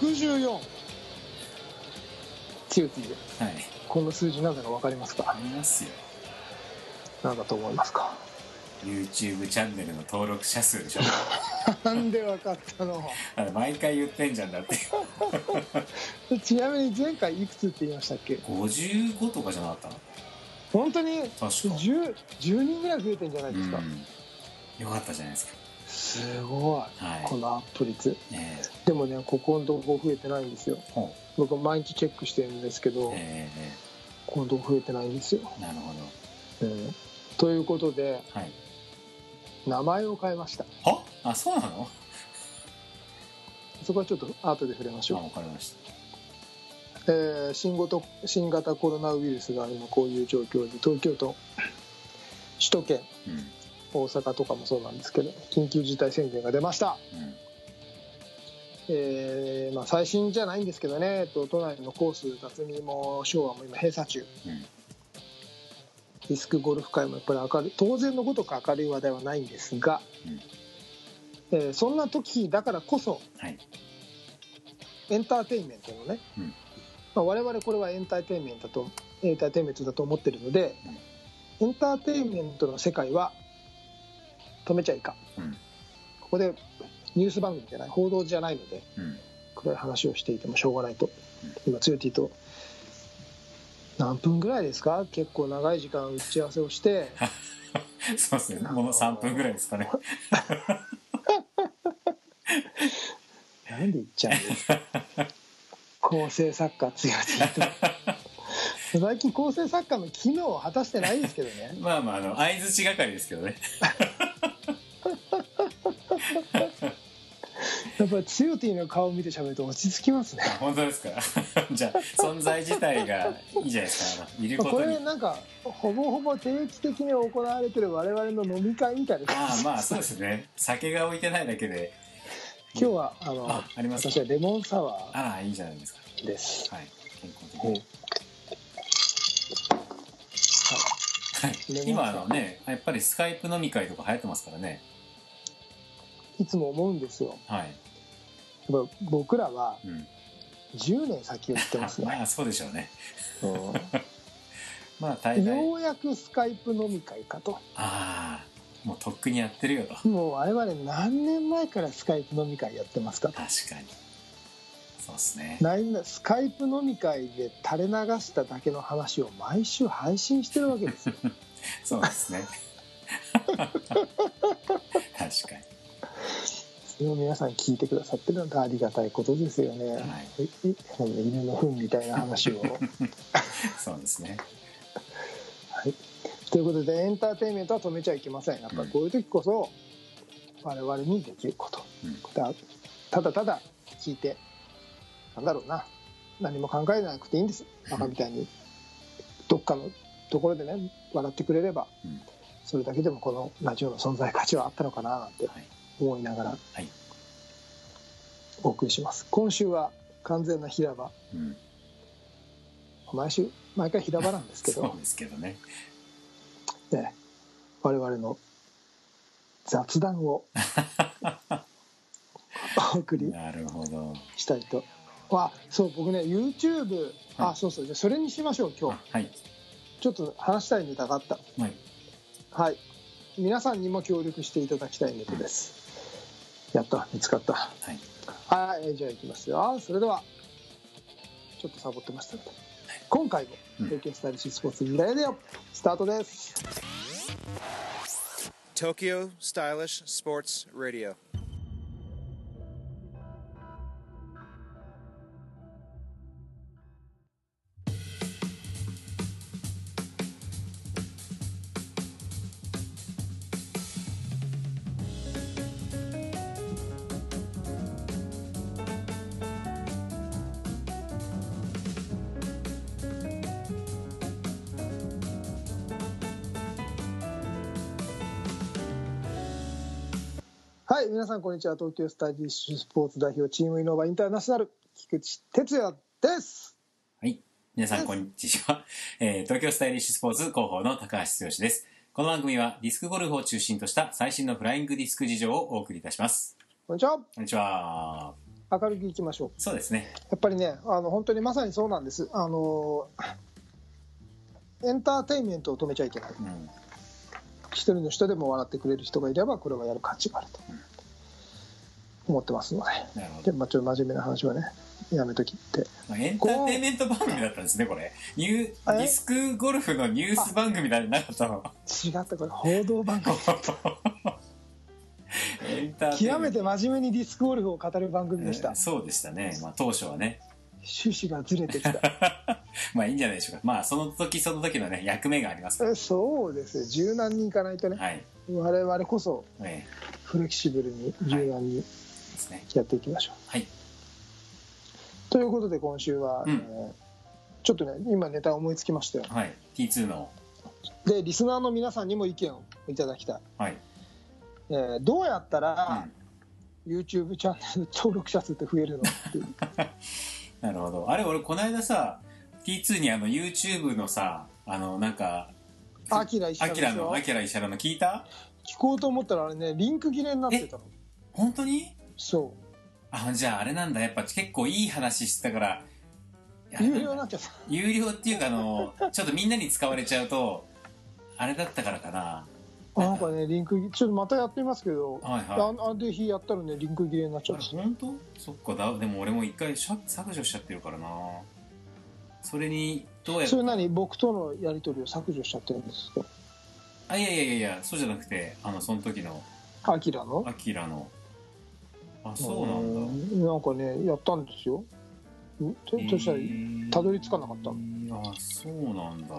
64強気ではい。この数字なぜか分かりますか？ありますよ。何だと思いますか？YouTube チャンネルの登録者数でしょ。なんで分かったの？毎回言ってんじゃんだって。ちなみに前回いくつって言いましたっけ？55とかじゃなかったの？本当に確か。10, 10人ぐらい増えてんじゃないですか、うん。よかったじゃないですかすごい。はい。このアップ率。ねでもねここのとこ増えてないんですよ。僕毎日チェックしてるんですけど、うええこのとこ増えてないんですよ、ええなるほど。うんということではい。名前を変えました。は？あそうなの？そこはちょっと後で触れましあょう。わかりましえー新型新型コロナウイルスが今こういう状況で東京都首都圏。たうん大阪とかもそうなんですけど緊急事態宣言が出ました、うん。えーまあ、最新じゃないんですけどね、えっと、都内のコース辰巳も昭和も今閉鎖中。うん。ディスクゴルフ界もやっぱり明るい。当然のごとく明るい話題はないんですが、えーそんな時だからこそはい。エンターテインメントのね、うん。まあ、我々これはエンターテインメントだとエンターテインメントだと思ってるので、エンターテインメントの世界は止めちゃいかん。うん。ここでニュース番組じゃない報道じゃないのでうん。暗い話をしていてもしょうがないと。今つよティと何分ぐらいですか？結構長い時間打ち合わせをして。そうですね。もの3分ぐらいですかね。なんで言っちゃうんですか？構成作家つよティと。最近構成作家の機能を果たしてないですけどね。まあまああの相づち係ですけどねやっぱりつよティの顔を見て喋ると落ち着きますね。あ本当ですか？じゃあ存在自体がいいじゃないですか。いるまあことこにれなんかほぼほぼ定期的に行われてる我々の飲み会みたいな。ああまあそうですね。酒が置いてないだけで。今日はあのあありますか？私はレモンサワああいいじゃないですか。ーです、はい健康的うん。にはい。今あのねやっぱりスカイプ飲み会とか流行ってますからね。いつも思うんですよ。はい、僕らはうん、10年先を言ってますね、まあそうでしょうね。う。まあ大ようやくスカイプ飲み会かと。ああもうとっくにやってるよと。もう我々何年前からスカイプ飲み会やってますかと。確かに。そうですね。なんだスカイプ飲み会で垂れ流しただけの話を毎週配信してるわけですよ。そうですね。確かにそれを皆さん聞いてくださってるのはありがたいことですよね、はい。犬の糞みたいな話を。そうですね。はい、ということでエンターテインメントは止めちゃいけません。やっぱりこういう時こそ我々にできること、うん。だただただ聞いてなんだろうな。何も考えなくていいんです。バカみたいに。どっかのところでね笑ってくれればうん。それだけでもこのラジオの存在価値はあったのかななんて。はい思いながらはい。お送りします。今週は完全な平場。うん。毎週毎回平場なんですけど。そうですけどね。ね、我々の雑談を お送りなるほど。したいと。あそう僕ね YouTube あそうそう。じゃあそれにしましょう今日。はい。ちょっと話したいネタがあった。はい。はい。皆さんにも協力していただきたいネタですやった見つかった。はい。はいじゃあいきますよ。それではちょっとサボってましたので。今回もうん。東京スタイリッシュスポーツレディオスタートです。Tokyo Stylish Sports Radio. はい、皆さんこんにちは。東京スタイリッシュスポーツ代表チームイノバインターナショナル菊池哲也です。はい。皆さん、こんにちは。えー東京スタイリッシュスポーツ広報の高橋剛です。この番組はディスクゴルフを中心とした最新のフライングディスク事情をお送りいたします。こんにちは。こんにちは。明るくいきましょうそうですね。やっぱりねあの本当にまさにそうなんですあのエンターテインメントを止めちゃいけないうん。一人の人でも笑ってくれる人がいればこれはやる価値があると思ってますのでなるほど。で、まあ、ちょっと真面目な話はねやめときってまあエンターテインメント番組だったんですね、これ。ニュー、ディスクゴルフのニュース番組なんてなかったの？違ったこれ報道番組 エンターテインメント極めて真面目にディスクゴルフを語る番組でしたえーそうでしたね。まあ当初はね。趣旨がずれてきた まあいいんじゃないでしょうか。まあその時その時のね、役目がありますかえそうですよ柔軟にいかないとねら。はい。我々こそえフレキシブルに柔軟にーですね。やっていきましょう、はい。ということで今週は、うん。えーちょっとね今ネタ思いつきましたよ。はい。T2 の、でリスナーの皆さんにも意見をいただきたい、はい。えーどうやったら、うん。YouTube チャンネル登録者数って増えるの？っていうなるほど。あれ、俺、この間さ、T2 にあの、YouTube のさ、あの、なんか、アキラ石ア原の、アキラ石原の聞いた？聞こうと思ったらあれねリンク切れになってたの。本当に？そあ、じゃああれなんだ。やっぱ結構いい話してたから、有料になっちゃった。有料っていうか、あの、ちょっとみんなに使われちゃうと、あれだったからかな。なんか。ねリンクちょっとまたやってみますけど、はいはい。ああで日やったらねリンク切れになっちゃあれう本当？そっか。だでも俺も一回削除しちゃってるからな。それにどうやって？それ何？僕とのやり取りを削除しちゃってるんですか？あいやいやいやいやそうじゃなくてあのその時の。アキラの？アキラのあそうなんだ。うん。なんかねやったんですよ。そしたらたどり着かなかった。あそうなんだ。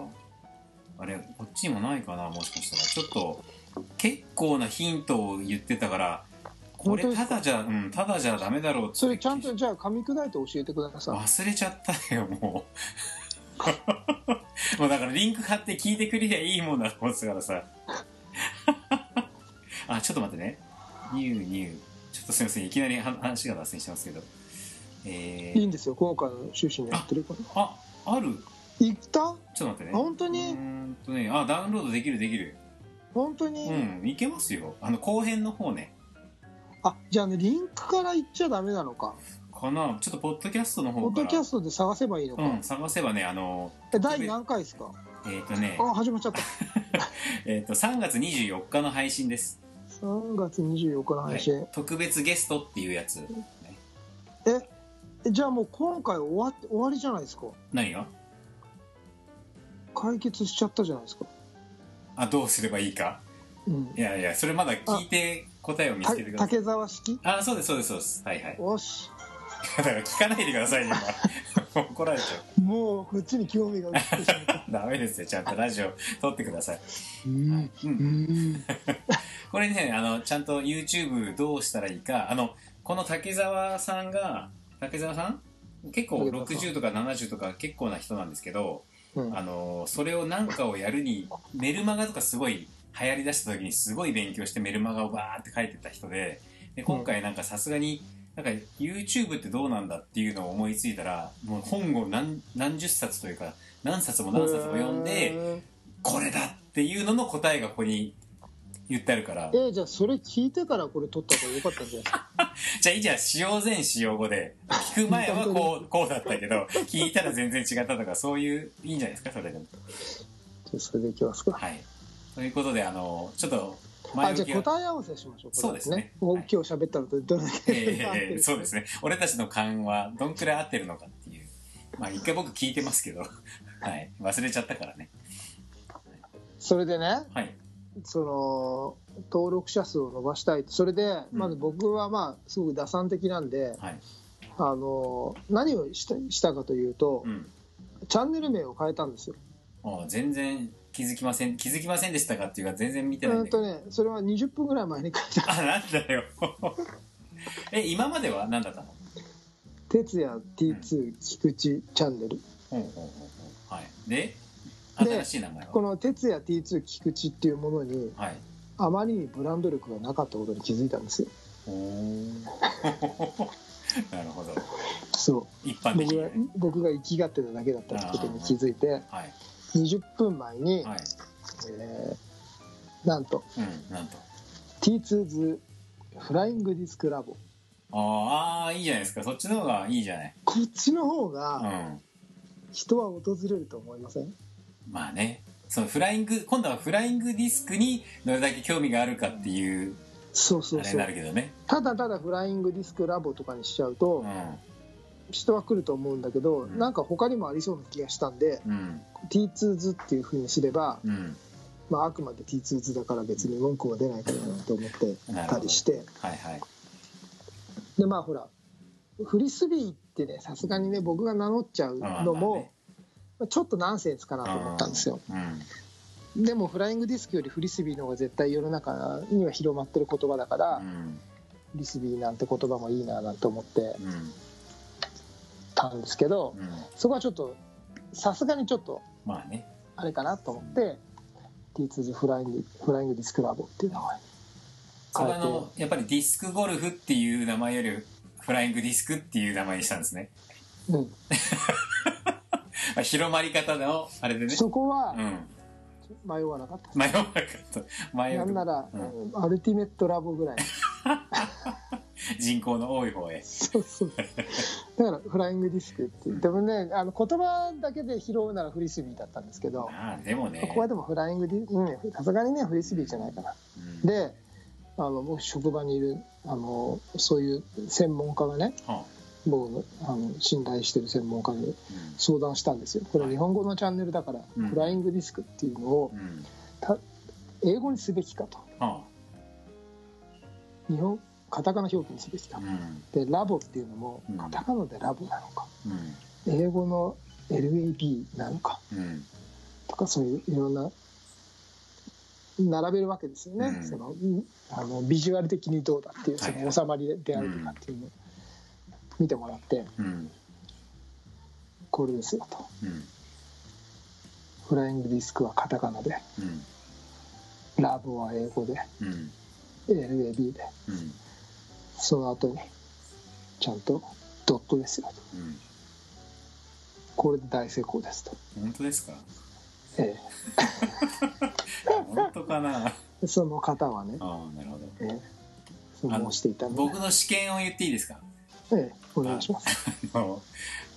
あれこっちにもないかなもしかしたら。ちょっと結構なヒントを言ってたからこれただじゃうんただじゃダメだろうってそれちゃんとじゃあ噛み砕いて教えてください。忘れちゃったよもう。もうだからリンク貼って聞いてくれりゃいいもんだと思ってたからさ。あちょっと待ってね。ニューニューちょっとすいませんいきなり話話が脱線してますけど。えー、いいんですよ今回の趣旨にやってるからあある？行った？ちょっと待ってね。本当に？うーんとねあダウンロードできるできる。本当に、うんいけますよ。あの後編の方ね。あじゃあねリンクから行っちゃダメなのか。かな？ちょっとポッドキャストのポッ方から。ドキャストで探せばいいのか、うん探せばねあのえ第何回ですか？えっ、とね。あ始まっちゃった。えっ、と3月24日の配信です3月24日の配信、はい。特別ゲストっていうやつ、ね、ええじゃあもう今回終わって終わりじゃないですか。何が？解決しちゃったじゃないですか。あどうすればいいか？うん。いやいやそれまだ聞いて答えを見つたけてください。竹沢式？あそうですそうですそうです。はいはい。よし。だから聞かないでくださいね今怒られちゃもうこっちに興味が移ってしまった。う ダメですよ。ちゃんとラジオ撮ってください、うん。う、うん。ん これねあのちゃんと YouTube どうしたらいいか。あのこの竹澤さんが竹澤さん？結構竹澤さん。60とか70とか結構な人なんですけどうん。あのそれを何かをやるにメルマガとかすごい流行りだした時にすごい勉強してメルマガをバーって書いてた人でで今回なんかさすがになんか YouTube ってどうなんだっていうのを思いついたらもう本を何何十冊というか何冊も何冊も読んでへこれだっていうのの答えがここに言ってあるから。ーえじゃあそれ聞いてからこれ撮った方がよかったんじゃないですか？じゃあいいじゃん。使用前使用後で。聞く前はこうこうだったけど聞いたら全然違ったとかそういういいんじゃないですか？それでも。じゃあそれでいきますか。はい。ということであのちょっとあじゃあ答え合わせしましょうそうですね。はい。今日喋ったのとどれだけ、ええそうですね。俺たちの勘はどんくらい合ってるのかっていう。まあ一回僕聞いてますけど。はい。忘れちゃったからね。それでねはい。その登録者数を伸ばしたいそれでまず僕はまあすごく打算的なんで、はい。あの何をしたしたかというと、うん。チャンネル名を変えたんですよ。あ全然気づきません気づきませんでしたかっていうか全然見てないんだけとねそれは20分ぐらい前に変えた。あなんだよ。え今までは何だったの「哲也 T2 菊池チャンネル。ほうほうほうほう。はい。でで新しい名前」は？この「哲也 T2 菊池」っていうものにはい。あまりにブランド力がなかったことに気づいたんですよ。おー。なるほど。そう。一般的僕がにね。僕が生きがってただけだったことに気づいて。はい20分前に、はい。えーなんとうんなんと。T2 ズフライングディスクラボ。ああいいじゃないですか。そっちの方がいいじゃない。こっちの方うがん。人は訪れると思いません？まあね。そのフライング今度はフライングディスクにどれだけ興味があるかっていうそうそうそう。あれになるけどね。ただただフライングディスクラボとかにしちゃうとう人は来ると思うんだけどうん。なんか他にもありそうな気がしたんでんうん。T2 図っていうふうにすれば、うん。まあ、あくまで T2 図だから別に文句は出ないかなと思ってたりして。はいはい。でまあほらフリスビーってねさすがにね僕が名乗っちゃうのもねちょっとナンセンスかなと思ったんですよ。うん。でもフライングディスクよりフリスビーの方が絶対世の中には広まってる言葉だから、うん。フリスビーなんて言葉もいいななんて思って。うんたんですけどうんそこはちょっとさすがにちょっとまあね。あれかなと思って T2 フライングフライングディスクラボっていう名前。それはあのやっぱりディスクゴルフっていう名前よりフライングディスクっていう名前にしたんですね。うん、まあ広まり方のあれでね。そこはうん。迷わなかった、迷わなかった。迷う。なんなら、うんアルティメットラボぐらい 人口の多い方へ。そうそう。だからフライングディスクってでもねあの言葉だけで拾うならフリスビーだったんですけどああでもね。ここはでもフライングディうんさすがにねフリスビーじゃないかなうん。であの僕職場にいるあのそういう専門家がねは僕のあの信頼してる専門家にあ相談したんですよ。これ日本語のチャンネルだから、うん。フライングディスクっていうのを英語にすべきかと。は日本カタカナ表記にすべきかあうん。でラボっていうのもうん。カタカナでラボなのか。うん。英語の LAB なのか。うん。とかそういういろんな並べるわけですよね、うん。そのうんあのビジュアル的にどうだっていうそはい。の収まりであるとかっていうのを見てもらってうん。これですよと。うん。フライングディスクはカタカナでうん。ラボは英語でうん。LAB で。うんその後にちゃんとドットですよ。とうん。これで大成功ですと、本当ですか？え 本当かな？え、その方はね、ああなるほど。ええ、していた僕の試験を言っていいですか？ええ、お願いします。あの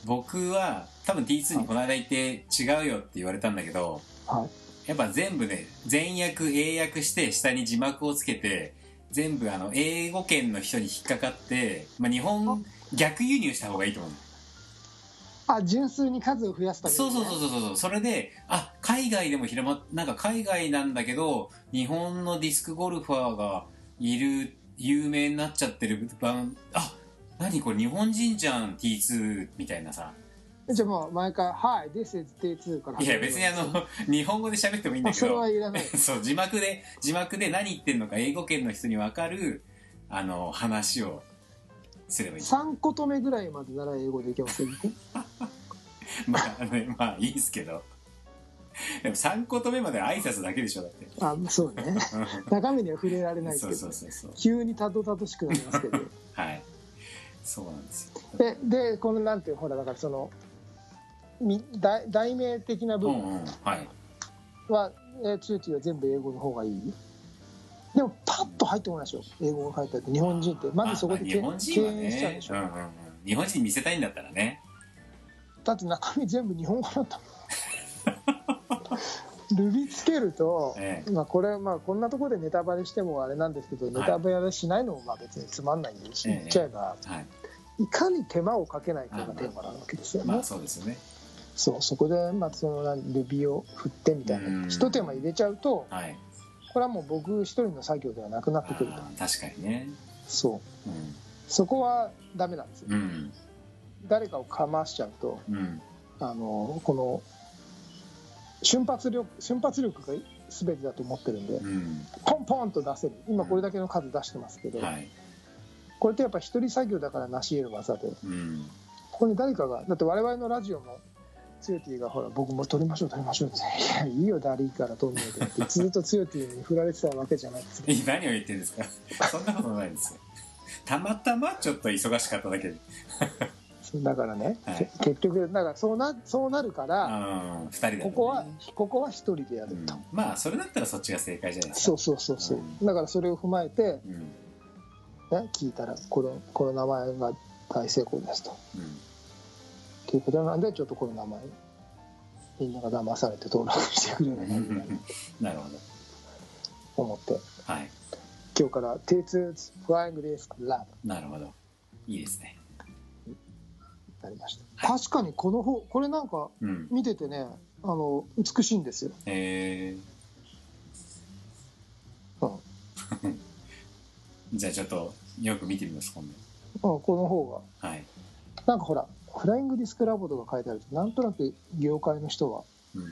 僕は多分 T2 にこの間行って違うよって言われたんだけどはい。やっぱ全部ね全訳英訳して下に字幕をつけて全部あの英語圏の人に引っかかって、まあ、日本逆輸入した方がいいと思う。あ純粋に数を増やすために、そうそうそうそうそう。それであ海外でも広まっなんか海外なんだけど日本のディスクゴルファーがいる有名になっちゃってる番あ何これ日本人じゃん T2 みたいなさじゃあもう毎回「はい This is T2」からいや別にあの日本語で喋ってもいいんだけあそれどはいらない。そう字幕で字幕で何言ってんのか英語圏の人に分かるあの話をすればいい。3言目ぐらいまでなら英語でいけますよ ね。まあねまあいいですけど。でも3言目まで挨拶だけでしょだって。あそうね。中身には触れられないけどそうそうそう急にたどたどしくなりますけど。はい。そうなんですよ。ででこのなんていうほらだからそのみ題題名的な部分うんうんは全部英語の方がいい？でもパッと入ってこないでしょ。英語が書いてあって日本人って。まずそこで敬遠しちゃうでしょ、ねうんうんうん。日本人に見せたいんだったらね。だって中身全部日本語だったもん。ルビつけると、ええ。まあこれまあこんなところでネタバレしてもあれなんですけど、いネタバレしないのもまあ別につまんないんで言っちゃえばはい。いかに手間をかけないかがテーマなわけですよね、まあそうですよねそうそこでまあそのルビを振ってみたいなうん。一手間入れちゃうとはい。これはもう僕一人の作業ではなくなってくると。確かにね。そう。うそこはダメなんですよ、んうん。誰かをかましちゃうとうん。あのこの瞬発力瞬発力が全てだと思ってるんでうん。ポンポンと出せる。今これだけの数出してますけど、はい。これってやっぱ一人作業だから成し得る技でうん。ここに誰かがだって我々のラジオもツヨティがほら僕も撮りましょう撮りましょうって「いやいいよダリーから撮んないで」ってずっとツヨティに振られてたわけじゃないですかえ何を言ってるんですか。そんなことないですよ。たまたまちょっと忙しかっただけで。だからね、はい。け結局だからそうなそうなるからうん二人で、ね、ここはここは一人でやるうん。と、まあそれだったらそっちが正解じゃないですか。そうそうそうそう。だからそれを踏まえてうん。ね、聞いたらこのこの名前が大成功ですと。うんということなんでちょっとこの名前みんなが騙されて登録してくれるようにななるほど。思ってはい。今日から T2 フライングディスクラブ。なるほど。いいですね。になりました。確かにこの方これなんかうん。見ててねあの美しいんですよ、えうん。ー、じゃあちょっとよく見てみます今うん、この方度はい、がなんかほらフライングディスクラボとか書いてあるとなんとなく業界の人はうん、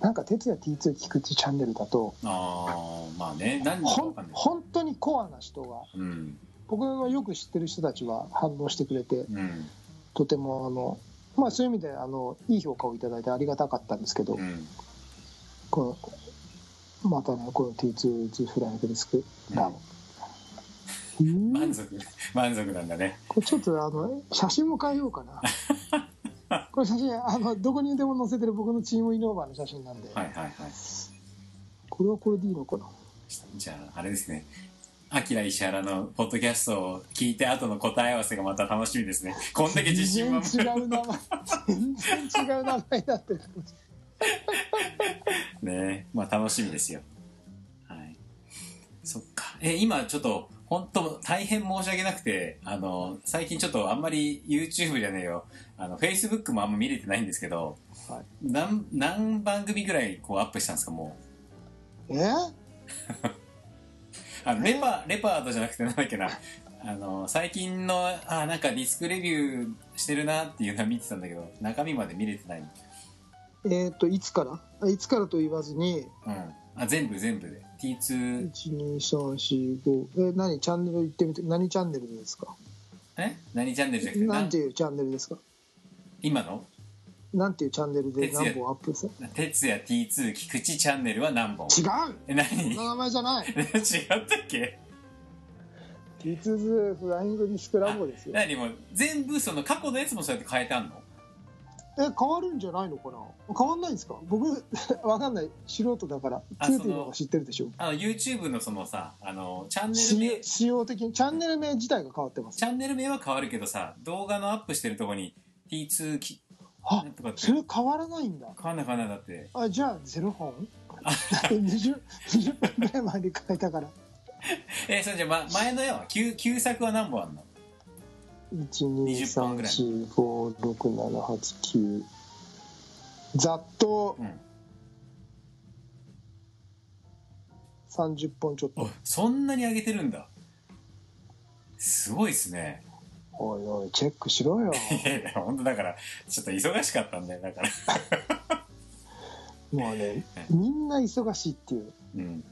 なんか哲也 T2 聞くってチャンネルだとああまあね。何ほ本当にコアな人がうん。僕のよく知ってる人たちは反応してくれてうん。とてもあのまあそういう意味であのいい評価をいただいてありがたかったんですけど、うん。このまたねこの T2 フライングディスクラボ、うん満足。満足なんだね。これちょっとあの写真も変えようかな。これ写真あのどこにでも載せてる僕のチームイノーバーの写真なんで、はいはいはい。これはこれでいいのかな？じゃああれですね。アキラ石原のポッドキャストを聞いて後の答え合わせがまた楽しみですね。こんだけ自信満全然々。違う名前全然違う名前になってる ね。まあ楽しみですよ。はい。そっか。え今ちょっと本当大変申し訳なくてあの最近ちょっとあんまり YouTube じゃねえよ。あの Facebook もあんま見れてないんですけどはい。何何番組ぐらいこうアップしたんですかもう？え？あのレパレパートじゃなくてなんだっけな。あの最近のあなんかディスクレビューしてるなっていうのは見てたんだけど中身まで見れてないえっ、といつから？あいつからと言わずに。うん。あ全部全部で。T2 12345え何？チャンネル言ってみて。何チャンネルですか？え？何チャンネルじゃなくて？なていうチャンネルですか？今の？なんていうチャンネルで何本アップする？哲也 T2 菊池チャンネルは何本？違う！え何？違っそんな名前じゃない。たっけ？T2 フライングディスクラボですよ。何もう全部その過去のやつもそうやって変えてあんの？え変わるんじゃないのかな？変わんないんですか？僕 わかんない。素人だからあ2っていうのが知ってるでしょ？あの YouTube のそのさあのチャンネル仕名様仕様的にチャンネル名自体が変わってます。チャンネル名は変わるけどさ動画のアップしてるとこに T2 きあなんとかって。それ変わらないんだ。変わんない変わんないだって。あじゃあ0本？だって 20, 20分ぐらい前に変えたから。えそれじゃあ、ま、前のよ旧旧作は何本あんの？20本ぐらい123456789ざっと。うん30本ちょっと。おそんなに上げてるんだ。すごいっすね。おいおいチェックしろよ。いやいや本当だからちょっと忙しかったんだよだから。もうねみんな忙しいっていう。うん。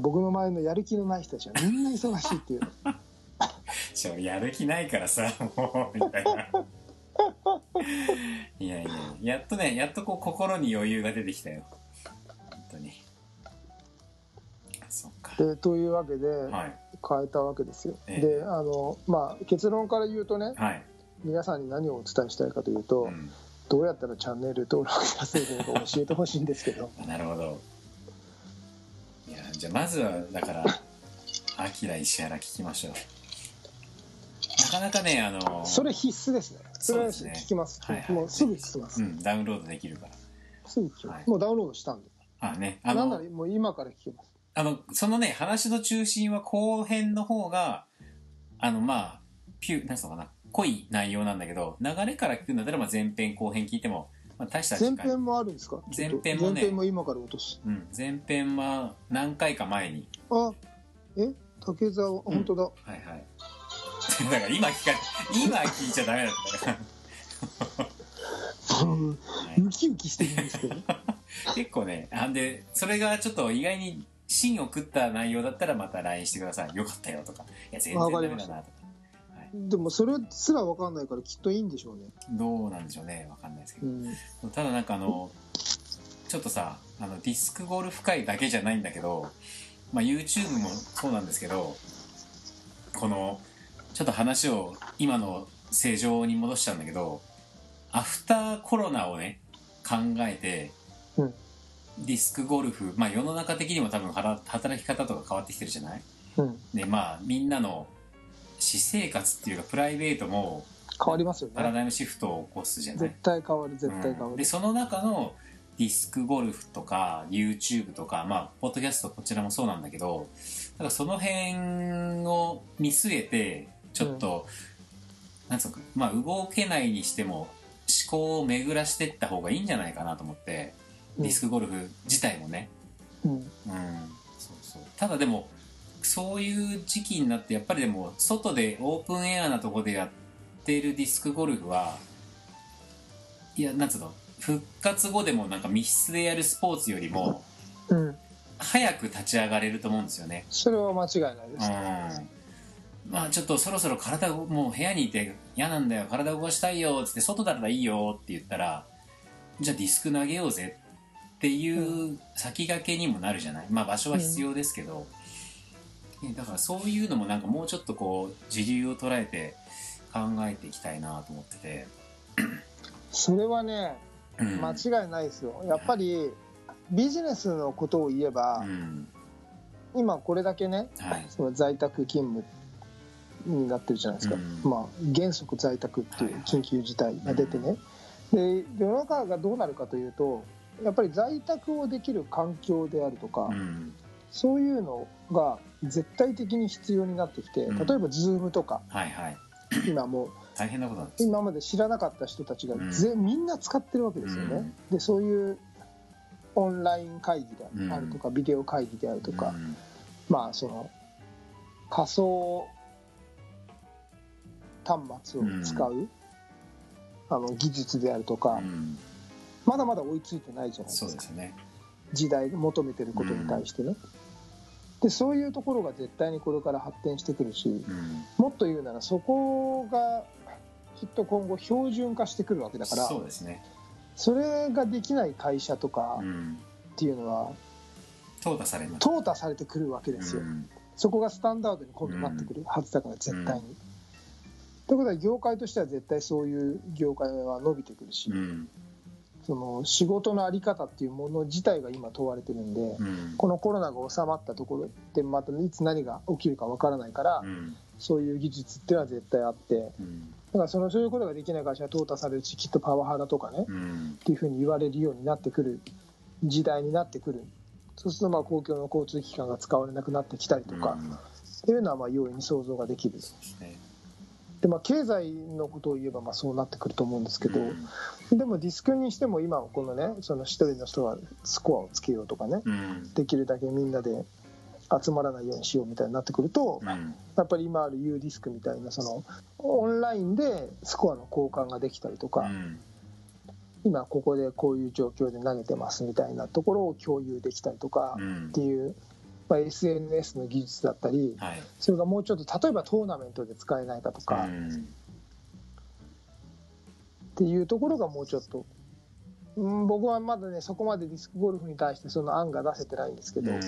僕の周りのやる気のない人たちはみんな忙しいっていう ちょやる気ないからさ もうみたいな。いやいややっとねやっとこう心に余裕が出てきたよ。本当に。そっか。でというわけではい。変えたわけですよ、ええ。であのまあ結論から言うとねはい、皆さんに何をお伝えしたいかというと、うん、どうやったらチャンネル登録者数というか教えてほしいんですけど。なるほど。いやじゃあまずはだからアキラ石原聞きましょう。なかなかねあのそれ必須ですね。それはそうですね。聞きます、はいはい。もうすぐ聞きます、うんダウンロードできるから。すぐ聞きます、はい。もうダウンロードしたんで。あねあのなんならもう今から聞きます。あのそのね話の中心は後編の方があのまあピュなんつうのかな。濃い内容なんだけど流れから聞くんだったらまあ前編後編聞いても、まあ、大した時間。前編もあるんですか？前編もね。前編も今から落とす。うん、前編は何回か前に。あえ？竹澤本当だ、はいはい だから今聞か今聞いちゃダメだったから。うウキウキしてるんですけど。結構ねあんでそれがちょっと意外に芯を食った内容だったらまた LINE してください。よかったよとか。いや全然ダメだなとか。でもそれすら分かんないからきっといいんでしょうね、どうなんでしょうね。わかんないですけど、うん、ただなんかあのちょっとさあのディスクゴルフ界だけじゃないんだけど、まあ、YouTube もそうなんですけどこのちょっと話を今の正常に戻しちゃうんだけどアフターコロナをね考えて、うん。ディスクゴルフ、まあ、世の中的にも多分はら働き方とか変わってきてるじゃない？うん。でまあみんなの私生活っていうかプライベートも変わりますよね。パラダイムシフトを起こすじゃない？絶対変わる絶対変わる、うんでその中のディスクゴルフとか YouTube とかまあポッドキャストこちらもそうなんだけどだからその辺を見据えてちょっと、なんつうのかまあ動けないにしても思考を巡らしていった方がいいんじゃないかなと思って、うん。ディスクゴルフ自体もね。うん。うん。そうそう。ただでもそういう時期になってやっぱりでも外でオープンエアなとこでやってるディスクゴルフはいやなんつうの？復活後でもなんか密室でやるスポーツよりもうん。早く立ち上がれると思うんですよね。それは間違いないです、うんまあちょっとそろそろ体をもう部屋にいて嫌なんだよ体動かしたいよっつって外だったらいいよって言ったらじゃあディスク投げようぜっていう先駆けにもなるじゃない？まあ場所は必要ですけど、ねだからそういうのもなんかもうちょっとこう時流を捉えて考えていきたいなと思ってて、それはねうん、間違いないですよ。やっぱりビジネスのことを言えば、うん。今これだけねはい。その在宅勤務になってるじゃないですか、うん。まあ原則在宅っていう緊急事態が出てね、で世の中がどうなるかというとやっぱり在宅をできる環境であるとか、うん。そういうのが絶対的に必要になってきてうん。例えば Zoom とかはいはい。今もう大変なことなんです。今まで知らなかった人たちがぜ、みんな使ってるわけですよね、うん。でそういうオンライン会議であるとか、ビデオ会議であるとか、うん。まあその仮想端末を使う、あの技術であるとか、うん。まだまだ追いついてないじゃないですか。ね。時代求めてることに対してね、でそういうところが絶対にこれから発展してくるしうん。もっと言うならそこがきっと今後標準化してくるわけだからそうですね、それができない会社とかうん、っていうのは淘汰され淘汰されてくるわけですよ、うん。そこがスタンダードに今度なってくるはずだから絶対に。ということは業界としては絶対そういう業界は伸びてくるし、うん。その仕事の在り方っていうもの自体が今問われてるんで、うん。このコロナが収まったところでまたいつ何が起きるかわからないから、うん。そういう技術っていうのは絶対あってだうん。からそのそういうことができない会社は淘汰されるしきっとパワハラとかね、っうん。ていうふうに言われるようになってくる時代になってくる。そうするとまあ公共の交通機関が使われなくなってきたりとか、うん。っていうのはまあ容易に想像ができる。ねで、まあ、経済のことを言えばまあそうなってくると思うんですけど、うん。でもディスクにしても今はこのねその一人の人がスコアをつけようとかねうん。できるだけみんなで集まらないようにしようみたいになってくると、うん。やっぱり今ある U ディスクみたいなそのオンラインでスコアの交換ができたりとか、うん。今ここでこういう状況で投げてますみたいなところを共有できたりとかうん。っていう、まあ、SNS の技術だったりはい。それがもうちょっと例えばトーナメントで使えないかとか、っうんていうところがもうちょっと、うん、僕はまだねそこまでディスクゴルフに対してその案が出せてないんですけど、うん。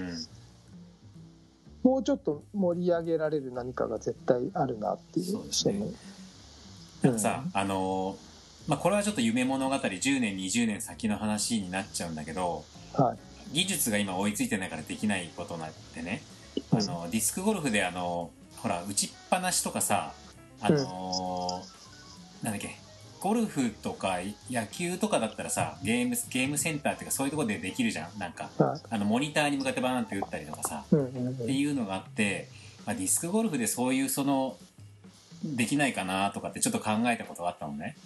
もうちょっと盛り上げられる何かが絶対あるなっていう。そうですね。の。なんかさ、あのーまあ、これはちょっと夢物語10年20年先の話になっちゃうんだけど。はい技術が今追いついてないからできないことになってね。あのディスクゴルフであのほら打ちっぱなしとかさあのーなんだっけゴルフとか野球とかだったらさゲームゲームセンターっていうかそういうところでできるじゃん。なんかはいあのモニターに向かってバーンって打ったりとかさ。うんうんうん。っていうのがあって、まあ、ディスクゴルフでそういうそのできないかなとかってちょっと考えたことがあったのね。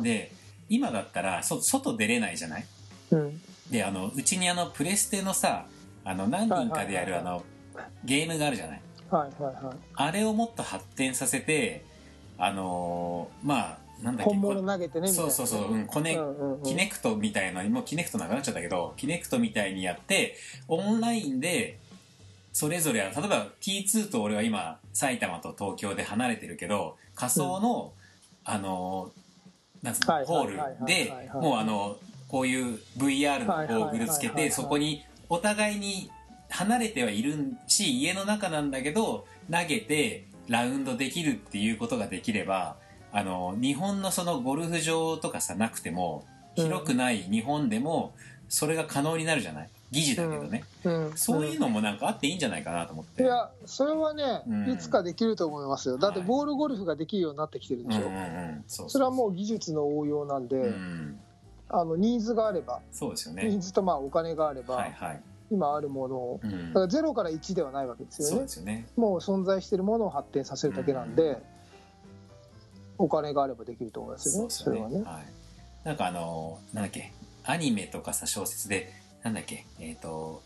で今だったらそ外出れないじゃない？うんであのうちにあのプレステのさあの何人かでやるあのゲームがあるじゃない？はいはいはい。あれをもっと発展させてあのーまあなんだっけ本物投げてねそうそうそう、うん、コネ、うんうんうん。キネクトみたいなもうキネクトなくな？っちゃったけどキネクトみたいにやってオンラインでそれぞれ例えば T2 と俺は今埼玉と東京で離れてるけど仮想の、あのなんつうのはいホールはいはいはいでもうあのこういう VR のゴーグルつけてそこにお互いに離れてはいるし家の中なんだけど投げてラウンドできるっていうことができればあの日本のそのゴルフ場とかさなくても広くない日本でもそれが可能になるじゃない？疑似だけどね、うん。そういうのもなんかあっていいんじゃないかなと思って。いやそれはね、うん。いつかできると思いますよ。だってはい。ボールゴルフができるようになってきてるでしょ、それはもう技術の応用なんで、うんあのニーズがあれば、そうですよニーねズとまあお金があれば、はいはい、今あるものを。うん。だからゼロから1ではないわけですそうよねですよね。もう存在しているものを発展させるだけなんで、うんお金があればできると思いますよね。そうですよね。それはね。はい、なんかあのなんだっけ。アニメとかさ小説でなんだっけ。えっ、と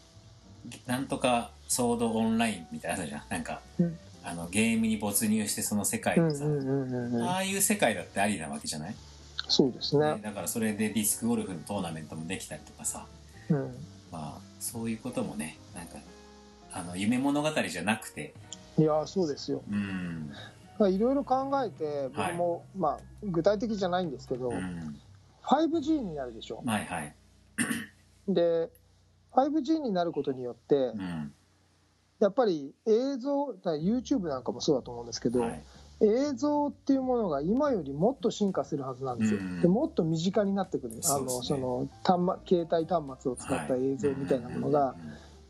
なんとかソードオンラインみたいなじゃん。なんか、うん。あのゲームに没入してその世界をさ、うんうんうんうんうん。ああいう世界だってありなわけじゃない、そうですね。ねだからそれでディスクゴルフのトーナメントもできたりとかさ。うん。まあそういうこともねなんかあの夢物語じゃなくて。いやそうですよ。うん。いろいろ考えて僕も、まあ具体的じゃないんですけど、うん。5G になるでしょ。はいはい。で 5G になることによってうん。やっぱり映像 YouTube なんかもそうだと思うんですけど、はい映像っていうものが今よりもっと進化するはずなんですよ、うん。でもっと身近になってくる、ね。のその端末携帯端末を使った映像みたいなものが、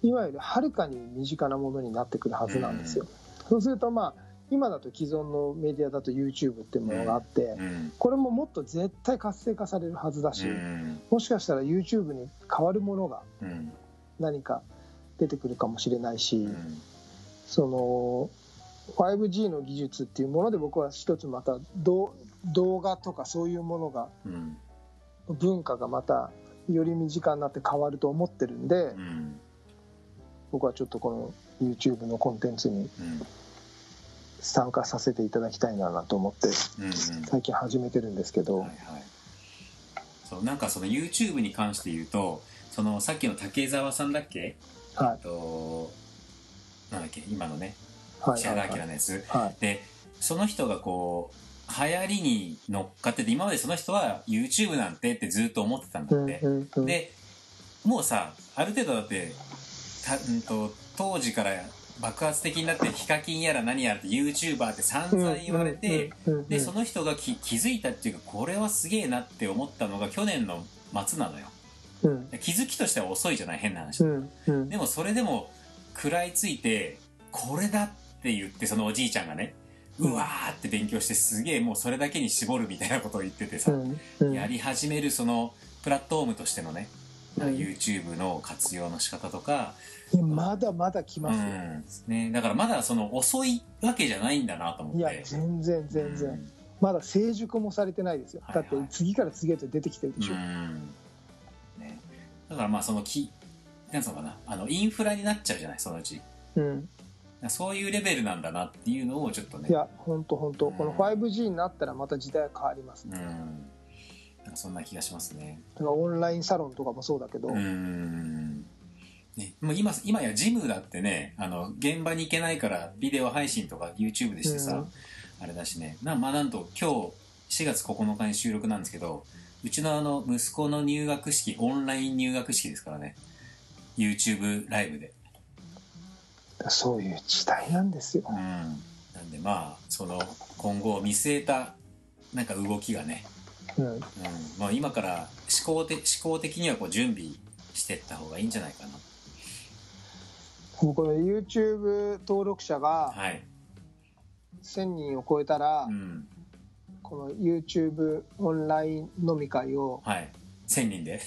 今よりはるかに身近なものになってくるはずなんですよ、そうするとまあ今だと既存のメディアだと YouTube っていうものがあって、うん。これももっと絶対活性化されるはずだし、うん。もしかしたら YouTube に変わるものがうん。何か出てくるかもしれないし、うん。その 5G の技術っていうもので僕は一つまた動動画とかそういうものがうん。文化がまたより身近になって変わると思ってるんでうん。僕はちょっとこの YouTube のコンテンツにうん。参加させていただきたいなと思ってうんうん。最近始めてるんですけど、はいはい。そうなんかその YouTube に関して言うとそのさっきの竹澤さんだっけ？はい。となんだっけ？今のねはい石原明のやつはい。でその人がこう流行りに乗っかってて今までその人は YouTube なんてってずっと思ってたんだって、うんうんうん。でもうさある程度だってた、うん、と当時から爆発的になってヒカキンやら何やらって YouTuber って散々言われて、でその人がき気づいたっていうかこれはすげえなって思ったのが去年の末なのよ。うん。気づきとしては遅いじゃない？変な話、うんうん。でもそれでも食らいついてこれだって言ってそのおじいちゃんがねうわーって勉強してすげえもうそれだけに絞るみたいなことを言っててさ、うんうん。やり始めるそのプラットフォームとしてのね、うん。YouTube の活用の仕方とか、まだまだ来うますよ、ん。ね、だからまだその遅いわけじゃないんだなと思って。いや全然全然、うん。まだ成熟もされてないですよ、はいはい。だって次から次へと出てきてるでしょ、うん。ね、だからまあそのきなんつうのかな。あのインフラになっちゃうじゃないそのうち。うん、そういうレベルなんだなっていうのをちょっとね。いや本当本当。うん。この 5G になったらまた時代は変わりますね、うん。なんかそんな気がしますね。だからオンラインサロンとかもそうだけど、うん。ね、もう今今やジムだってねあの現場に行けないからビデオ配信とか YouTube でしてさ、うん。あれだしね。な,、まあ、なんと今日4月9日に収録なんですけどうちのあの息子の入学式オンライン入学式ですからね。YouTube ライブでそういう時代なんですよ。うん。なんでまあその今後を見据えたなんか動きがね、うん。うん。まあ、今から思考的思考的にはこう準備していった方がいいんじゃないかな。この YouTube 登録者がはい、1000人を超えたら、うん。この YouTube オンライン飲み会をはい、1000人で。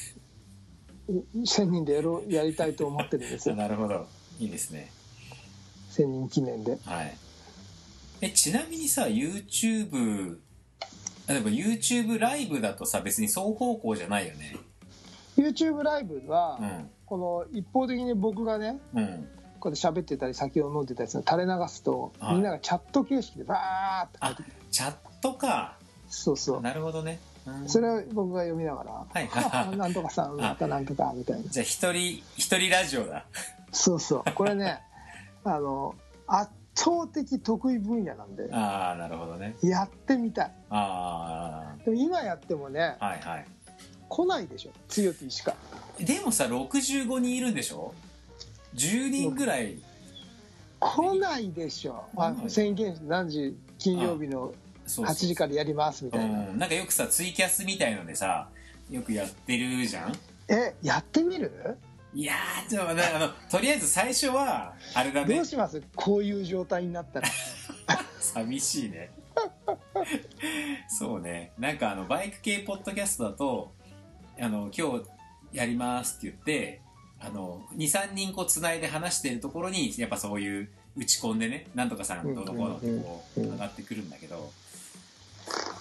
1000人でやろうやりたいと思ってるんですよ。なるほど。いいですね1000人記念で。はい。えちなみにさ YouTube 例えば YouTube ライブだとさ別に双方向じゃないよね。YouTube ライブは、うん。この一方的に僕がねうん。こうやって喋ってたり酒を飲んでたりするの垂れ流すと、はい。みんながチャット形式でバーってチャットか。そうそう。なるほどね、うん。それを僕が読みながら「はい。あ なんとかさんまたなんとか」みたいな。じゃあ一人一人ラジオだ。そうそう。これね あの圧倒的得意分野なんでああなるほどね。やってみたい。あでも今やってもねあはいはい。来ないでしょ。強きしかでもさ65人いるんでしょ？10人ぐらい。来ないでしょ、あ来ない。宣言何時金曜日のそうそう8時からやりますみたいな。うん、なんかよくさツイキャスみたいのでさよくやってるじゃん？えやってみる？いやーでもねあのとりあえず最初はあれだね。どうします？こういう状態になったら。寂しいね。そうね。なんかあのバイク系ポッドキャストだとあの今日やりますって言ってあの23人こうつないで話してるところにやっぱそういう打ち込んでねなんとかさんどうのこうのってこう上がってくるんだけど、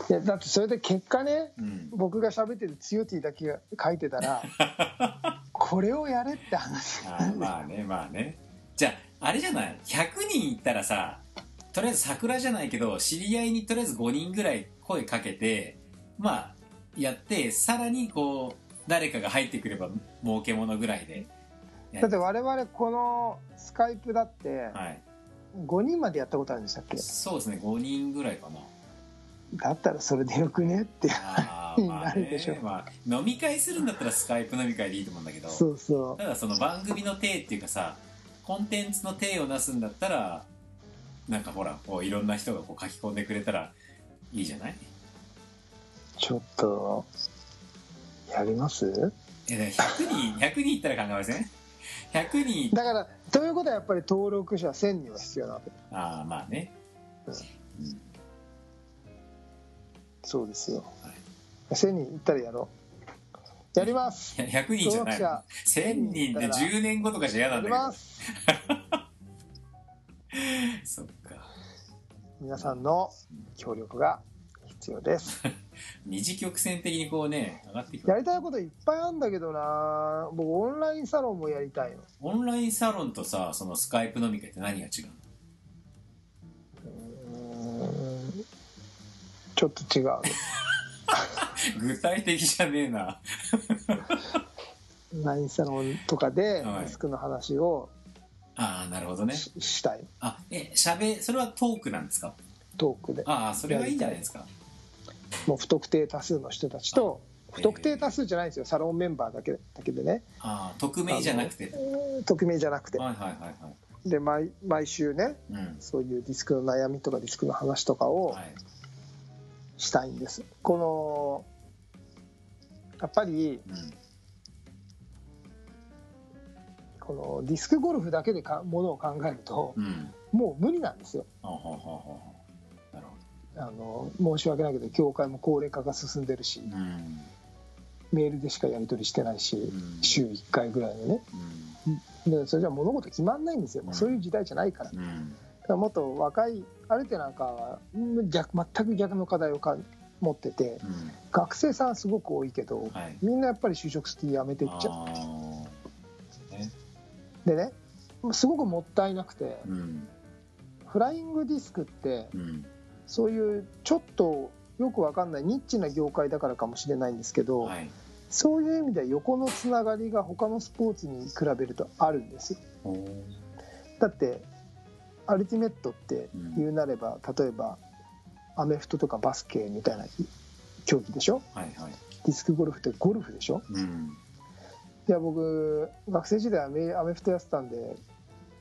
いやだってそれで結果ねうん、僕が喋ってる「つよティ」だけが書いてたら これをやれって話。あーまあねまあね。じゃああれじゃない？100人いったらさとりあえず桜じゃないけど知り合いにとりあえず5人ぐらい声かけてまあやってさらにこう誰かが入ってくれば儲けものぐらいで。やだって我々このスカイプだってはい。5人までやったことあるんでしたっけ？そうですね5人ぐらいかなだったらそれでよくねって。なるでしょね、まあ、飲み会するんだったらスカイプ飲み会でいいと思うんだけど。そうそただその番組の体っていうかさコンテンツの体をなすんだったらなんかほらこういろんな人がこう書き込んでくれたらいいじゃない？うちょっとやります？えだから100人100人いったら考えません？100人だからということはやっぱり登録者1000人は必要なわけ。ああまあね、うん。うんそうですよ、はい。1000人いったらやろう。やります。いや100人じゃない。登録者。1000人で10年後とかじゃ嫌なやりんだます。け どそっか。皆さんの協力が必要です。二次曲線的にこうね上がっていく。やりたいこといっぱいあるんだけどな。僕オンラインサロンもやりたいの。オンラインサロンとさそのスカイプ飲み会って何が違うの？ちょっと違う。具体的じゃねえな。オンラインサロンとかではい。リスクの話をああなるほどね。ししたい。あえしゃべそれはトークなんですか？トークで。ああそれはいいんじゃないですか。もう不特定多数の人たちと不特定多数じゃないんですよ。サロンメンバーだけだけでね。ああ匿名じゃなくて。えー匿名じゃなくて。はいはいはいはい。で毎毎週ねうん。そういうディスクの悩みとかディスクの話とかをはいしたいんです。このやっぱりうんこのディスクゴルフだけでかものを考えるとうん。もう無理なんですよ。あの申し訳ないけど協会も高齢化が進んでるしどうん。メールでしかやり取りしてないしうん。週1回ぐらいのね。でそれじゃ物事決まんないんですよ、うん。そういう時代じゃないから。だうん。からもっと若いあれってなんか逆全く逆の課題をか持っててうん。学生さんすごく多いけどはい。みんなやっぱり就職して辞めていっちゃう。でねすごくもったいなくてうん。フライングディスクってうん。そういうちょっとよくわかんないニッチな業界だからかもしれないんですけど、はい。そういう意味では横のつながりが他のスポーツに比べるとあるんです。だってアルティメットって言うなれば、例えばアメフトとかバスケみたいな競技でしょ？はいはい。ディスクゴルフってゴルフでしょ？うん。いや僕学生時代アメアメフトやってたんで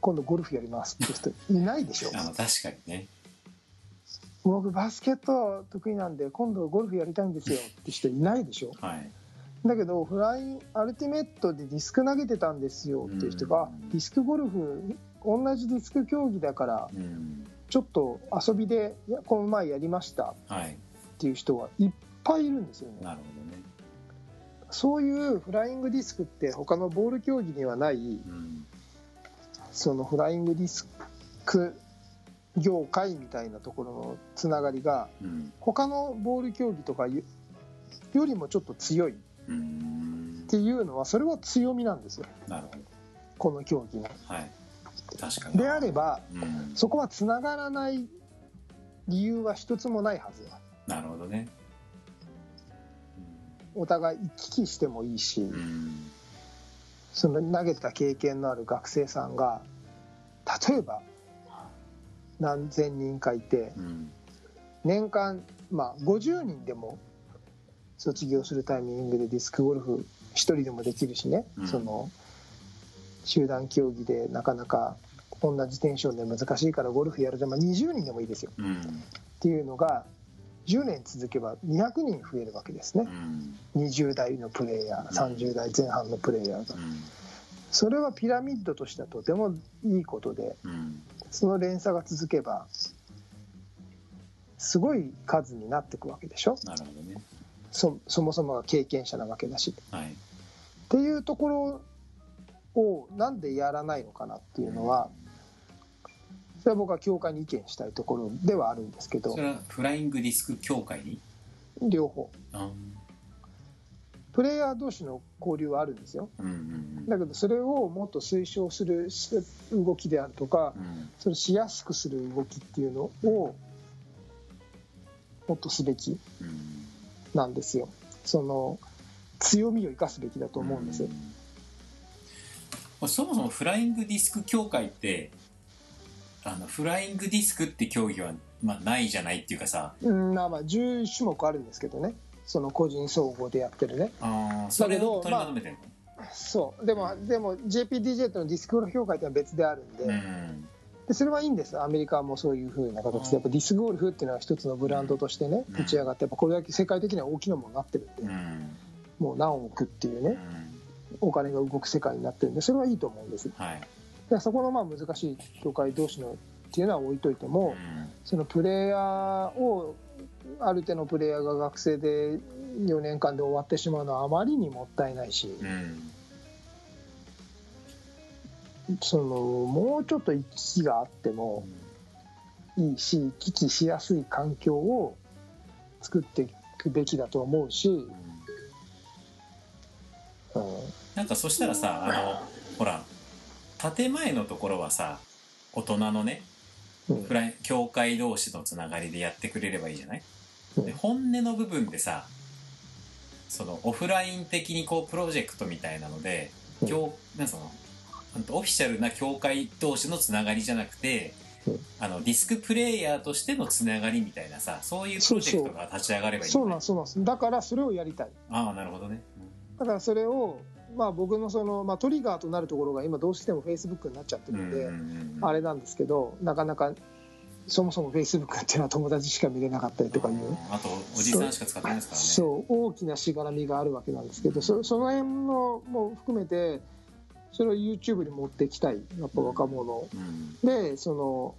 今度ゴルフやりますって人いないでしょ？あの確かにね。僕バスケット得意なんで今度ゴルフやりたいんですよって人いないでしょ？はい。だけどフラインアルティメットでディスク投げてたんですよっていう人がうん。ディスクゴルフ同じディスク競技だからうん。ちょっと遊びでこの前やりました。はい。っていう人はいっぱいいるんですよね。なるほどね。そういうフライングディスクって他のボール競技にはないうん。そのフライングディスク業界みたいなところのつながりがうん。他のボール競技とかよよりもちょっと強い。っうん。ていうのはそれは強みなんですよ。なるほこの競技の。どはいであればうん。そこはつながらない理由は一つもないはずだ。なるほどね。お互い行き来してもいいしうん。その投げた経験のある学生さんが例えば何千人かいてうん。年間まあ50人でも卒業するタイミングでディスクゴルフ1人でもできるしね、うん。その集団競技でなかなか同じテンションで難しいからゴルフやるじゃ、まあ、20人でもいいですよ。うん。っていうのが10年続けば200人増えるわけですね。うん。20代のプレイヤー30代前半のプレイヤーが。うん。それはピラミッドとしてはとてもいいことでうん。その連鎖が続けばすごい数になっていくわけでしょ。なるほどね。そそもそもが経験者なわけだし。はい。っていうところをなんでやらないのかなっていうのはそれは僕は教会に意見したいところではあるんですけど。それはフライングディスク協会に？両方。あプレイヤー同士の交流はあるんですよ。だけどそれをもっと推奨する動きであるとかうん。うんそれしやすくする動きっていうのをもっとすべきうん。なんですよ。その強みを生かすべきだと思うんです。ようんそもそもフライングディスク協会ってあのフライングディスクって競技は、まあ、ないじゃないっていうかさ。うんまあまあ10種目あるんですけどね。その個人総合でやってるね。あーそれをだけど取りまとめてるそう。でもでも JPDJ とのディスクゴルフ協会っていうのは別であるんで,、の、うんでそれはいいんです。アメリカもそういうふうな形で。やっぱディスクゴルフっていうのは一つのブランドとしてねうん。立ち上がってやっぱこれだけ世界的には大きなものになってるんで、うん。もう何億っていうね。うんお金が動く世界になってるんでそれはいいと思うんです。はい。でそこのまあ難しい協会同士のっていうのは置いといても、うん。そのプレイヤーをある程度のプレイヤーが学生で4年間で終わってしまうのはあまりにもったいないし、うん。そのもうちょっと行き来があってもいいし行き来しやすい環境を作っていくべきだと思うし、うんなんかそしたらさあのほら建前のところはさ大人のねうん。フライ教会同士のつながりでやってくれればいいじゃない、うん。で本音の部分でさそのオフライン的にこうプロジェクトみたいなので、うん。教なんそのオフィシャルな教会同士のつながりじゃなくて、うん。あのディスクプレイヤーとしてのつながりみたいなさそういうプロジェクトが立ち上がればいいんじゃそうなんですそうなんです。だからそれをやりたい。ああなるほどね、だからそれをまあ僕のその、まあ、トリガーとなるところが今どうしてもフェイスブックになっちゃってるんで、んあれなんですけどなかなかそもそもフェイスブックっていうのは友達しか見れなかったりとかいう。あとおじさんしか使ってないですからね。そう。大きなしがらみがあるわけなんですけどそその辺のも含めてそれを YouTube に持っていきたい。やっぱ若者。うん。でその、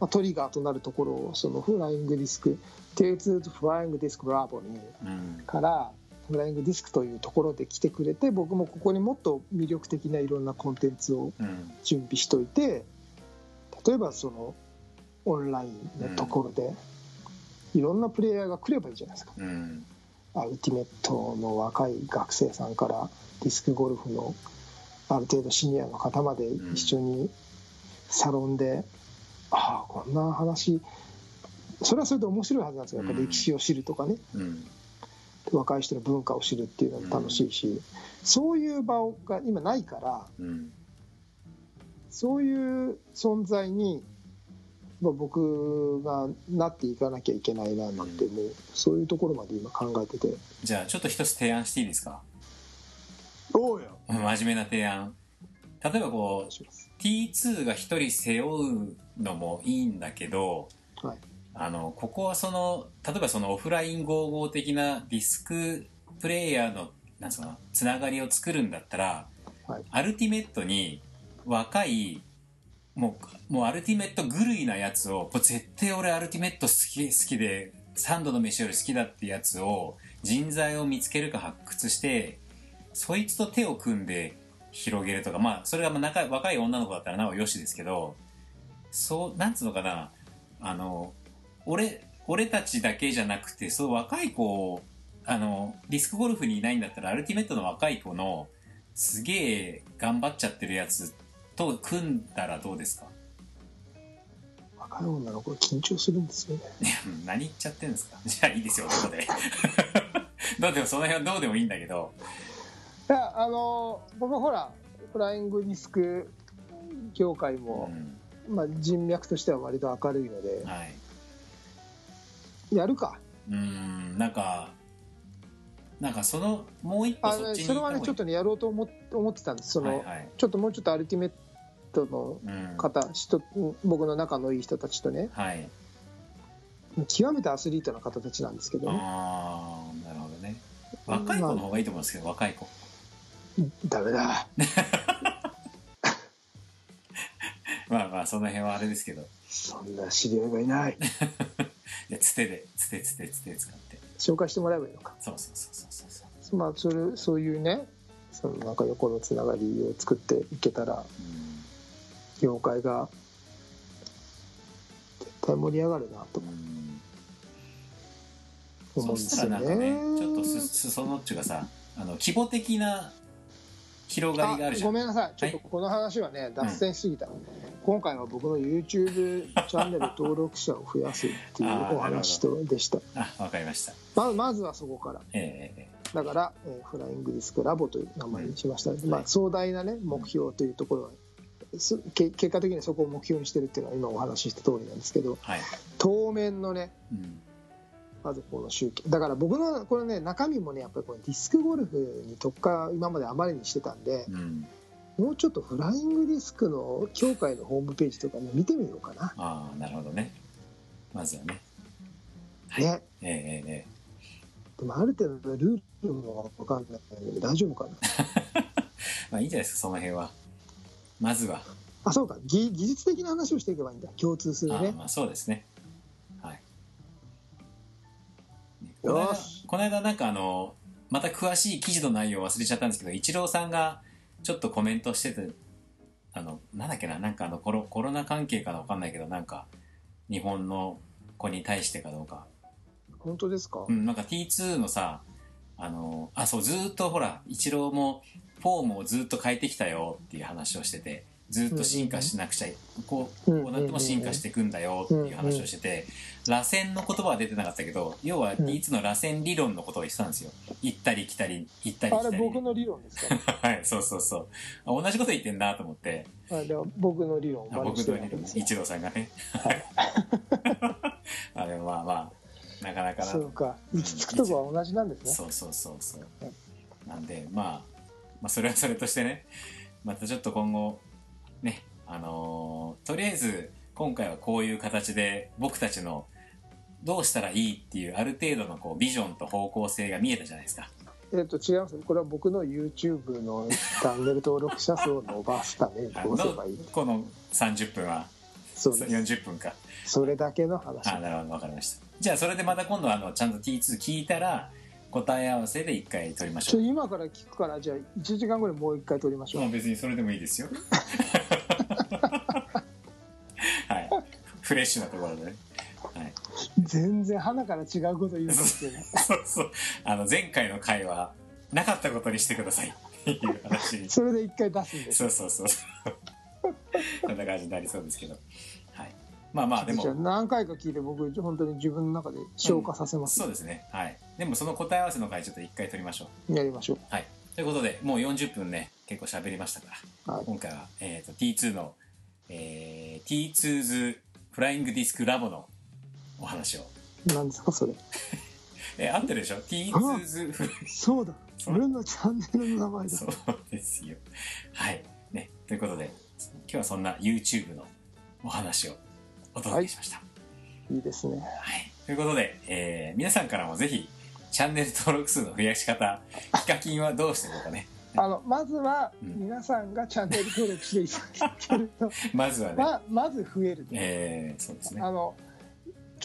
まあ、トリガーとなるところをそのフライングディスク T2 とフライングディスクラボにうん。からフライングディスクというところで来てくれて僕もここにもっと魅力的ないろんなコンテンツをうん。準備しといて例えばそのオンラインのところでいろんなプレイヤーが来ればいいじゃないですか。うん。アルティメットの若い学生さんからディスクゴルフのある程度シニアの方まで一緒にサロンで、ああこんな話。それはそれで面白いはずなんですよ。やっぱ歴史を知るとかね、うん若い人の文化を知るっていうのも楽しいし、そういう場が今ないからうん。そういう存在にまあ僕がなっていかなきゃいけないななんてもうそういうところまで今考えてて。じゃあちょっと一つ提案していいですか？おうよ。うん真面目な提案。例えばこう T2 が一人背負うのもいいんだけどはいあのここはその例えばそのオフライン合合的なディスクプレイヤーのなんつうつながりを作るんだったら、はい。アルティメットに若いもうもうアルティメット狂いなやつをもう絶対俺アルティメット好き好きでサンドの飯より好きだってやつを人材を見つけるか発掘してそいつと手を組んで広げるとかまあそれがまあ仲若い女の子だったらなおよしですけどそうなんつうのかなあの俺俺たちだけじゃなくてそう若い子をあのディスクゴルフにいないんだったらアルティメットの若い子のすげえ頑張っちゃってるやつと組んだらどうですか？若い女の子が緊張するんですよね。い や何言っちゃってんですか？じゃあいいですよどこで。どうでもその辺はどうでもいいんだけど。いやあの僕ほらフライングディスク業界うも、ん。まあ、人脈としては割と明るいのではいやるか。うんなんかなんかそのもう一歩あそっちにそれはねちょっとねやろうと思っ思ってたんです。その、はいはい。ちょっともうちょっとアルティメットのうん。方人僕の仲のいい人たちとね。はい。極めてアスリートな方たちなんですけどね。ああなるほどね。若い子の方がいいと思うんですけど若い子。ダメだ。まあまあその辺はあれですけど。そんな知り合いがいない いやつてでつてつてつて使って。紹介してもらえばいいのか。そうそうそうそうそうそう。まあそれそういうねそのなんか横のつながりを作っていけたら業界が絶対盛り上がるなと。うん。うん。思うんそですよしたらなんかねね。ちょっとすすそのっちゅうがさあの規模的な広がりがあるじゃん。ごめんなさい。ちょっとこの話はね、脱線しすぎた、今回は僕の YouTube チャンネル登録者を増やすっていうお話とでした。あわかりました。ままずはそこから。えええだから、えーフライングディスクラボという名前にしました、まあ、壮大な、ね、目標というところはすけ結果的にそこを目標にしてるっていうのは今お話しした通りなんですけどえはい、当面のねうん。まずこの集計だから僕のこれね中身もねやっぱりこれディスクゴルフに特化今まであまりにしてたんでうん、もうちょっとフライングディスクの協会のホームページとかね見てみようかな、ああなるほどね。まずはね。ね。えええええでもある程度のルールも分かんない。けど大丈夫かな？え まあいいんじゃないですかその辺は。まずは。あそうか。技技術的な話をしていけばいいんだ。共通するね。あまあそうですね。はい。ねこの間この間なんかあのまた詳しい記事の内容忘れちゃったんですけどイチローさんがちょっとコメントしててあのなんだっけななんかあのコロコロナ関係かなわかんないけどなんか日本の子に対してかどうか。本当ですか、うん、なんか T2 のさ、あの、あ、そう、ずーっとほら、イチローもフォームをずっと変えてきたよっていう話をしてて、ずっと進化しなくちゃ、こう、うんこうなっても進化していくんだよっていう話をしてて、螺旋の言葉は出てなかったけど、要は T2 の螺旋理論のことを言ってたんですよ。行ったり来たり、行ったり来たり。あれ僕の理論ですか？はい、そうそうそう。あ同じこと言ってんなと思って、あれは僕の理論僕の理論、るわけですよイチローさんがね。はい。あでもまあまあ、なかなかな。そうか。行き着くとこは同じなんですね。そうそうそうそう。なんで、まあ、まあ、それはそれとしてね、またちょっと今後、ね、あのーとりあえず、今回はこういう形で、僕たちの、どうしたらいいっていう、ある程度のこうビジョンと方向性が見えたじゃないですか。えっと違いますこれは僕の YouTube のチャンネル登録者数を伸ばすためにどうすればいいのこの30分は、そうです40分か。それだけの話あ、なるほど、わかりました。じゃあ、それでまた今度あの、ちゃんと T2 聞いたら、答え合わせで一回取りましょう。今から聞くからじゃあ1時間後にもう一回撮りましょうまあ別にそれでもいいですよ。はい。フレッシュなところでね。はい。全然鼻から違うこと言うかもしれないそうそう。あの、前回の回は、なかったことにしてくださいっていう話に。それで一回出すんですそうそうそう。こんな感じになりそうですけど。はい。まあまあ、でも、何回か聞いて僕本当に自分の中で消化させます、そうですね。はい。でもその答え合わせの回ちょっと一回取りましょう。やりましょうはい。ということで、もう40分ね、結構喋りましたから、はい今回は、えっ、と、T2 の、えー、T2's フライングディスクラボのお話を。何ですかそれ えー合ってるでしょ ?T2's フライそうだそう俺のチャンネルの名前だそうですよ。はい。ね。ということで、今日はそんな YouTube のお話をお届けしました。はい。いいですねということで、えー皆さんからもぜひ、チャンネル登録数の増やし方、ヒカキンはどうしてるのかね。あのまずはうん皆さんがチャンネル登録していただけると まずはね、ままず増える、えーそうですね。あの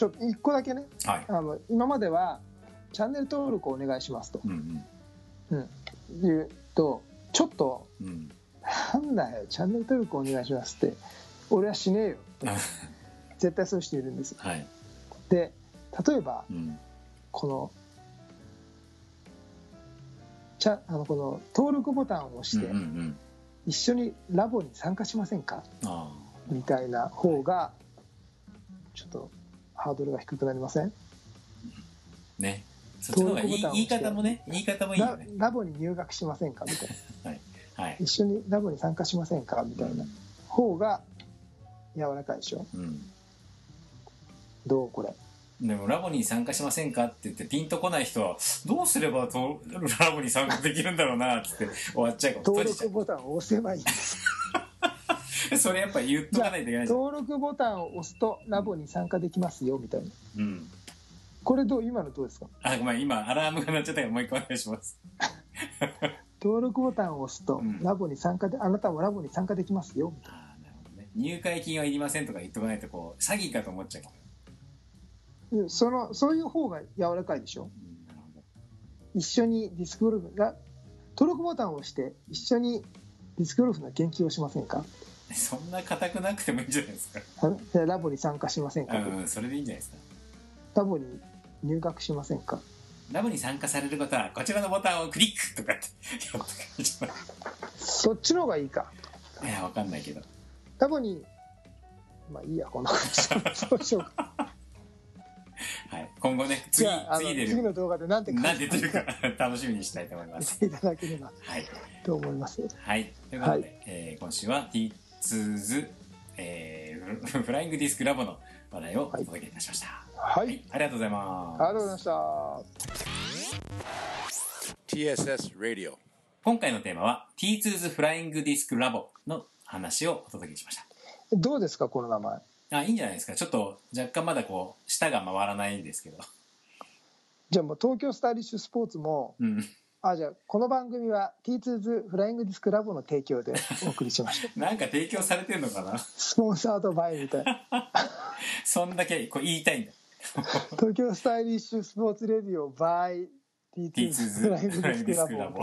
ちょっと一個だけねはい。あの今まではチャンネル登録お願いしますとうんうん。言うとちょっとうん。なんだよチャンネル登録お願いしますって俺はしねえよ 絶対そういう人いるんですよはい。で例えばうん。このちゃあのこの登録ボタンを押して、うんうんうん。一緒にラボに参加しませんか？あみたいな方がちょっとハードルが低くなりません？あ。ね。そっちの方が言い方もね、言い方もいいよラね。ラボに入学しませんか？みたいな。はい。一緒にラボに参加しませんか？みたいな。方が柔らかいでしょ？うん。どうこれ？でもラボに参加しませんかって言ってピンとこない人はどうすればとラボに参加できるんだろうなって終わっちゃうかも。登録ボタンを押せばいいんです。う それやっぱ言っとかないといけない登録ボタンを押すとラボに参加できますよみたいな。うん。これどう今のどうですか？あごめん今アラームが鳴っちゃったからもう一回お願いします。登録ボタンを押すとうん。ラボに参加で、あなたもラボに参加できますよみたいああなるほどね。入会金はいりませんとか言っとかないとこう詐欺かと思っちゃうそのそういう方が柔らかいでしょ？うん一緒にディスクゴルフが登録ボタンを押して一緒にディスクゴルフの研究をしませんか？そんな硬くなくてもいいんじゃないですか。あでラボに参加しませんか、うんそれでいいんじゃないですか。ラボに入学しませんか？ラボに参加される方はこちらのボタンをクリックとかってそっちの方がいいか。いやわかんないけど。ラボにまあいいやこんなことそうしようか。はい。今後ねじ次次出る次の動画で何て書何出てるか。楽しみにしたいと思います。ていただければはい。と思います。はい。ということで、はい。えー今週は T2Z、えーフ フライングディスクラボの話題をお届けいたしました。はい、はい。ありがとうございます。ありがとうございました TSS Radio. 今回のテーマは T2Z フライングディスクラボの話をお届けしましどうですかこの名前？た。あ、いいんじゃないですか。ちょっと若干まだこう、舌が回らないんですけど。じゃあもう東京スタイリッシュスポーツもうん。あじゃあこの番組は T2Z フライングディスクラボの提供でお送りしました なんか提供されてんのかな？スポンサードバイみたいな そんだけこう言いたいんだ。東京スタイリッシュスポーツレディオ by T2Z フライン T2Z グディスクラボ。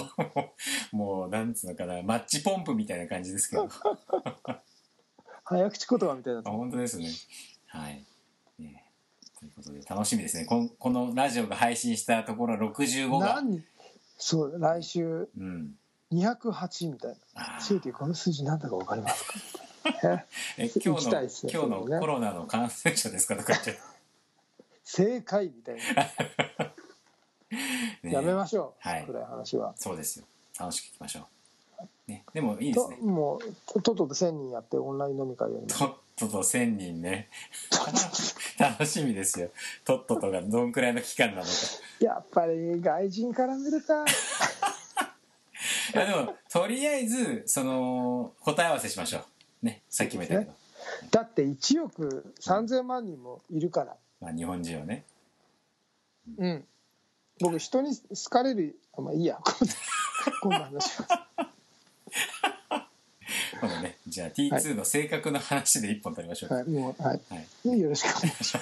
もう、なんつうのかな、マッチポンプみたいな感じですけど。早口言葉みたいなあ本当ですね。はい。ねということで、楽しみですね。こんこのラジオが配信したところ65が。何？そう来週。うん。208みたいな。強いてこの数字なんだか分かりますか？ええ 今行日の、きたいっすね今日のコロナの感染者ですかとか言って。正解みたいな。ねやめましょう、はい。暗い話は。そうですよ。楽しく聞きましょう。ね、でもいいですとね。もうとっとと1000人やってオンライン飲み会やりましょうとっとと1000人ね。楽しみですよ。とっととがどんくらいの期間なのか。やっぱり外人絡めるか いやでも、とりあえず、その、答え合わせしましょう。ね、さっきも言ったけど。だって1億3000万人もいるからまあ日本人はね。うん僕人に好かれるあまあいいやこんな話は今度ね、じゃあ T2 の性格の話で一本取りましょう。はいもうはいはい。よろしくお願いします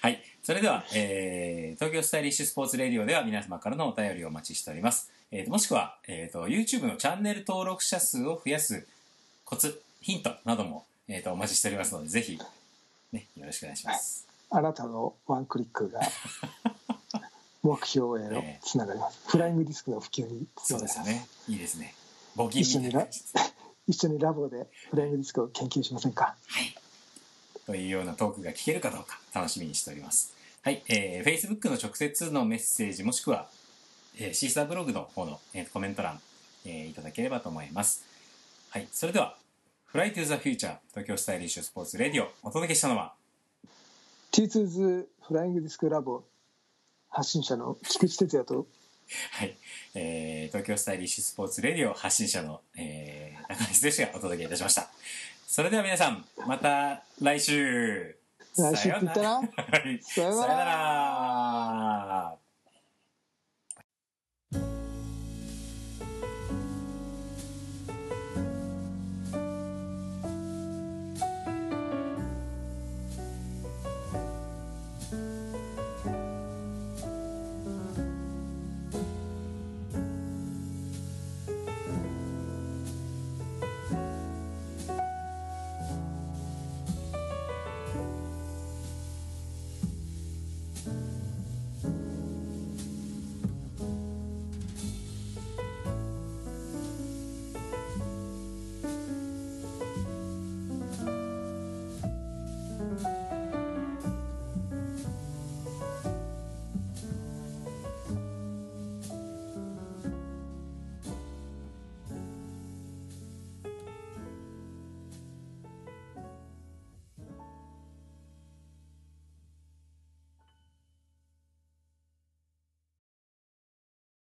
はい。それでは、えー、東京スタイリッシュスポーツレディオでは皆様からのお便りをお待ちしております。えーと、もしくは、えーと、YouTube のチャンネル登録者数を増やすコツ、ヒントなども、えーと、お待ちしておりますので、ぜひ、ね、よろしくお願いします。あなたのワンクリックが 目標へのつながりますフライングディスクの普及につそながりますうですよね。いいですね。募金みたい一緒にラボでフライングディスクを研究しませんか？はい。というようなトークが聞けるかどうか楽しみにしております。はい。えー、Facebook の直接のメッセージもしくは、えー、シーサーブログの方の、えーコメント欄、えーいただければと思います。はい。それでは、Fly to the Future 東京スタイリッシュスポーツレディオお届けしたのは、T2Z フライングディスクラボ発信者の菊池哲也とはい。えー、東京スタイリッシュスポーツレディオ発信者の、えー、中西剛がお届けいたしました。それでは皆さん、また来週。来週ってら。さようなら